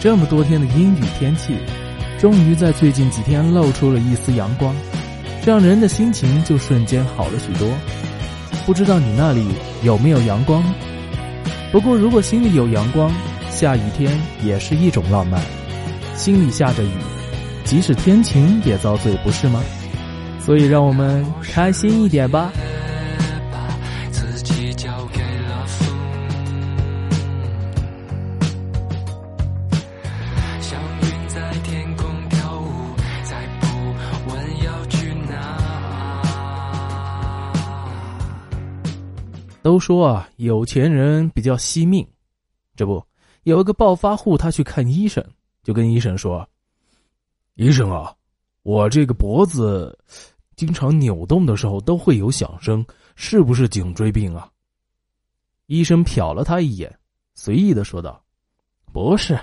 这么多天的阴雨天气，终于在最近几天露出了一丝阳光，这样人的心情就瞬间好了许多。不知道你那里有没有阳光？不过如果心里有阳光，下雨天也是一种浪漫。心里下着雨，即使天晴也遭罪，不是吗？所以让我们开心一点吧。都说啊，有钱人比较惜命。这不，有一个暴发户，他去看医生，就跟医生说：“医生啊，我这个脖子经常扭动的时候都会有响声，是不是颈椎病啊？”医生瞟了他一眼，随意的说道：“不是，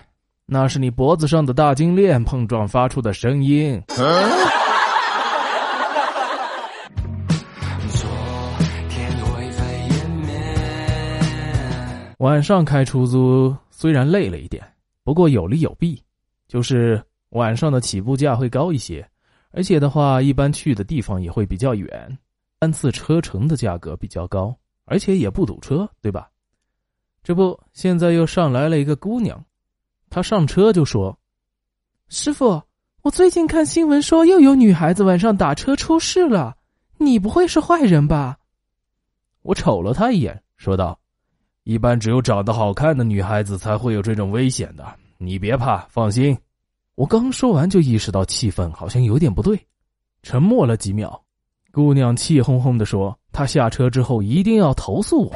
那是你脖子上的大金链碰撞发出的声音。”晚上开出租虽然累了一点，不过有利有弊，就是晚上的起步价会高一些，而且的话，一般去的地方也会比较远，单次车程的价格比较高，而且也不堵车，对吧？这不，现在又上来了一个姑娘，她上车就说：“师傅，我最近看新闻说又有女孩子晚上打车出事了，你不会是坏人吧？”我瞅了她一眼，说道。一般只有长得好看的女孩子才会有这种危险的，你别怕，放心。我刚说完就意识到气氛好像有点不对，沉默了几秒，姑娘气哄哄的说：“她下车之后一定要投诉我。”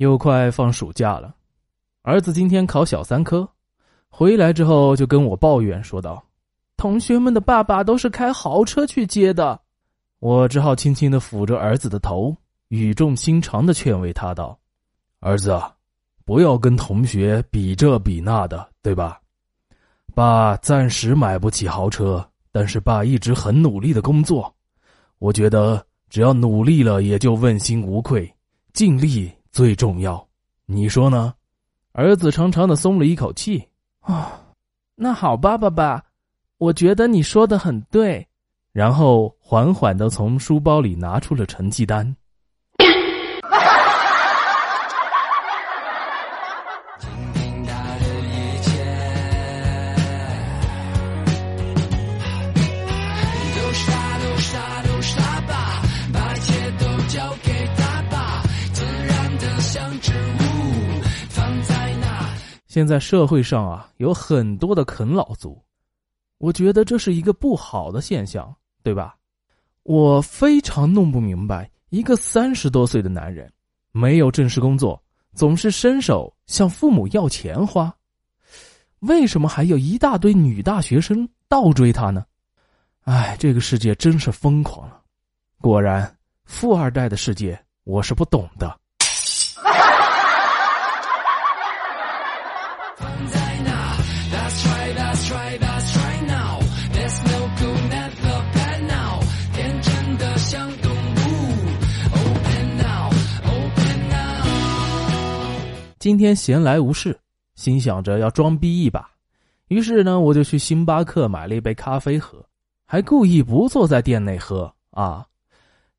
又快放暑假了，儿子今天考小三科，回来之后就跟我抱怨说道：“同学们的爸爸都是开豪车去接的。”我只好轻轻的抚着儿子的头，语重心长的劝慰他道：“儿子，不要跟同学比这比那的，对吧？爸暂时买不起豪车，但是爸一直很努力的工作，我觉得只要努力了，也就问心无愧，尽力。”最重要，你说呢？儿子长长的松了一口气。啊，那好吧，爸爸，我觉得你说的很对。然后缓缓的从书包里拿出了成绩单。现在社会上啊，有很多的啃老族，我觉得这是一个不好的现象，对吧？我非常弄不明白，一个三十多岁的男人，没有正式工作，总是伸手向父母要钱花，为什么还有一大堆女大学生倒追他呢？哎，这个世界真是疯狂了！果然，富二代的世界我是不懂的。今天闲来无事，心想着要装逼一把，于是呢，我就去星巴克买了一杯咖啡喝，还故意不坐在店内喝啊。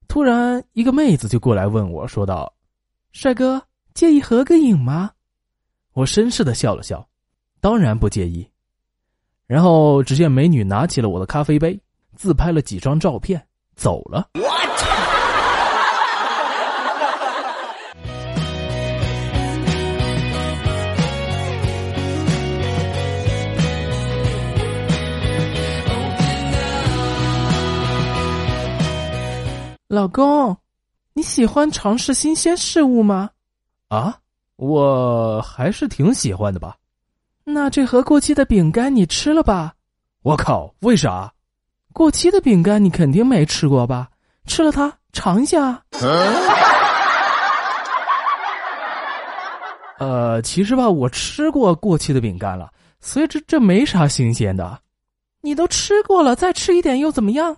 突然，一个妹子就过来问我说道：“帅哥，介意合个影吗？”我绅士的笑了笑，当然不介意。然后只见美女拿起了我的咖啡杯，自拍了几张照片，走了。我操老公，你喜欢尝试新鲜事物吗？啊，我还是挺喜欢的吧。那这盒过期的饼干你吃了吧？我靠，为啥？过期的饼干你肯定没吃过吧？吃了它尝一下。呃，其实吧，我吃过过期的饼干了，所以这这没啥新鲜的。你都吃过了，再吃一点又怎么样？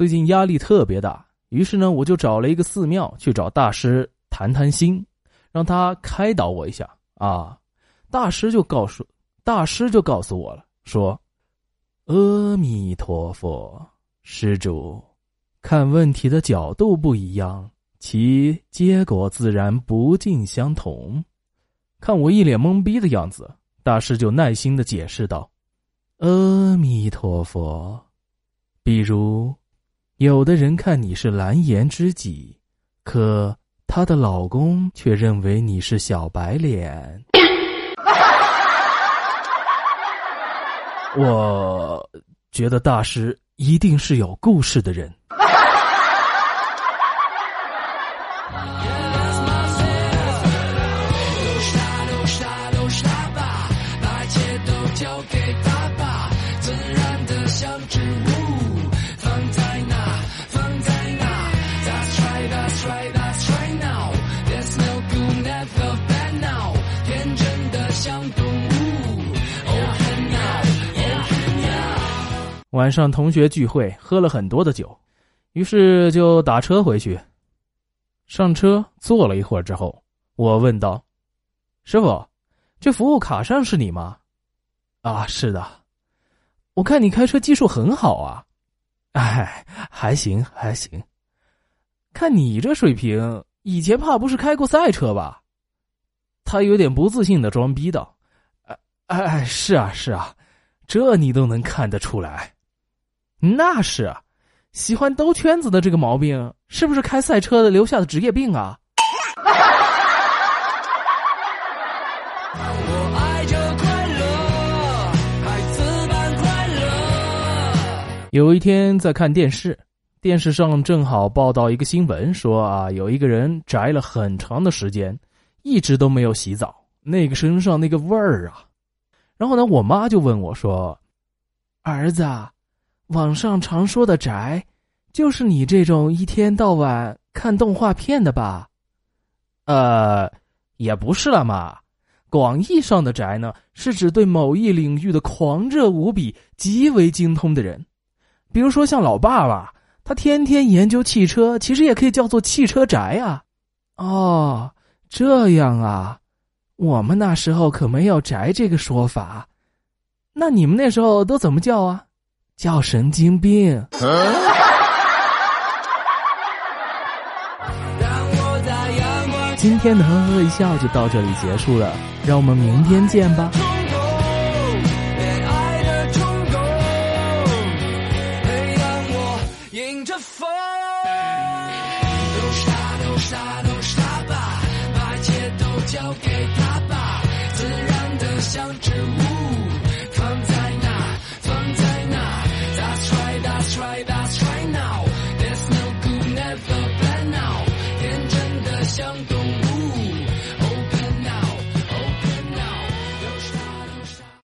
最近压力特别大，于是呢，我就找了一个寺庙去找大师谈谈心，让他开导我一下啊。大师就告诉大师就告诉我了，说：“阿弥陀佛，施主，看问题的角度不一样，其结果自然不尽相同。”看我一脸懵逼的样子，大师就耐心的解释道：“阿弥陀佛，比如。”有的人看你是蓝颜知己，可她的老公却认为你是小白脸。我觉得大师一定是有故事的人。晚上同学聚会，喝了很多的酒，于是就打车回去。上车坐了一会儿之后，我问道：“师傅，这服务卡上是你吗？”“啊，是的。”“我看你开车技术很好啊。”“哎，还行还行。”“看你这水平，以前怕不是开过赛车吧？”他有点不自信的装逼道：“哎哎，是啊是啊，这你都能看得出来。”那是啊，喜欢兜圈子的这个毛病，是不是开赛车的留下的职业病啊？有一天在看电视，电视上正好报道一个新闻，说啊，有一个人宅了很长的时间，一直都没有洗澡，那个身上那个味儿啊。然后呢，我妈就问我说：“儿子。”网上常说的宅，就是你这种一天到晚看动画片的吧？呃，也不是了嘛。广义上的宅呢，是指对某一领域的狂热无比、极为精通的人。比如说像老爸爸，他天天研究汽车，其实也可以叫做汽车宅啊。哦，这样啊。我们那时候可没有宅这个说法。那你们那时候都怎么叫啊？叫神经病。今天的呵呵一笑就到这里结束了，让我们明天见吧。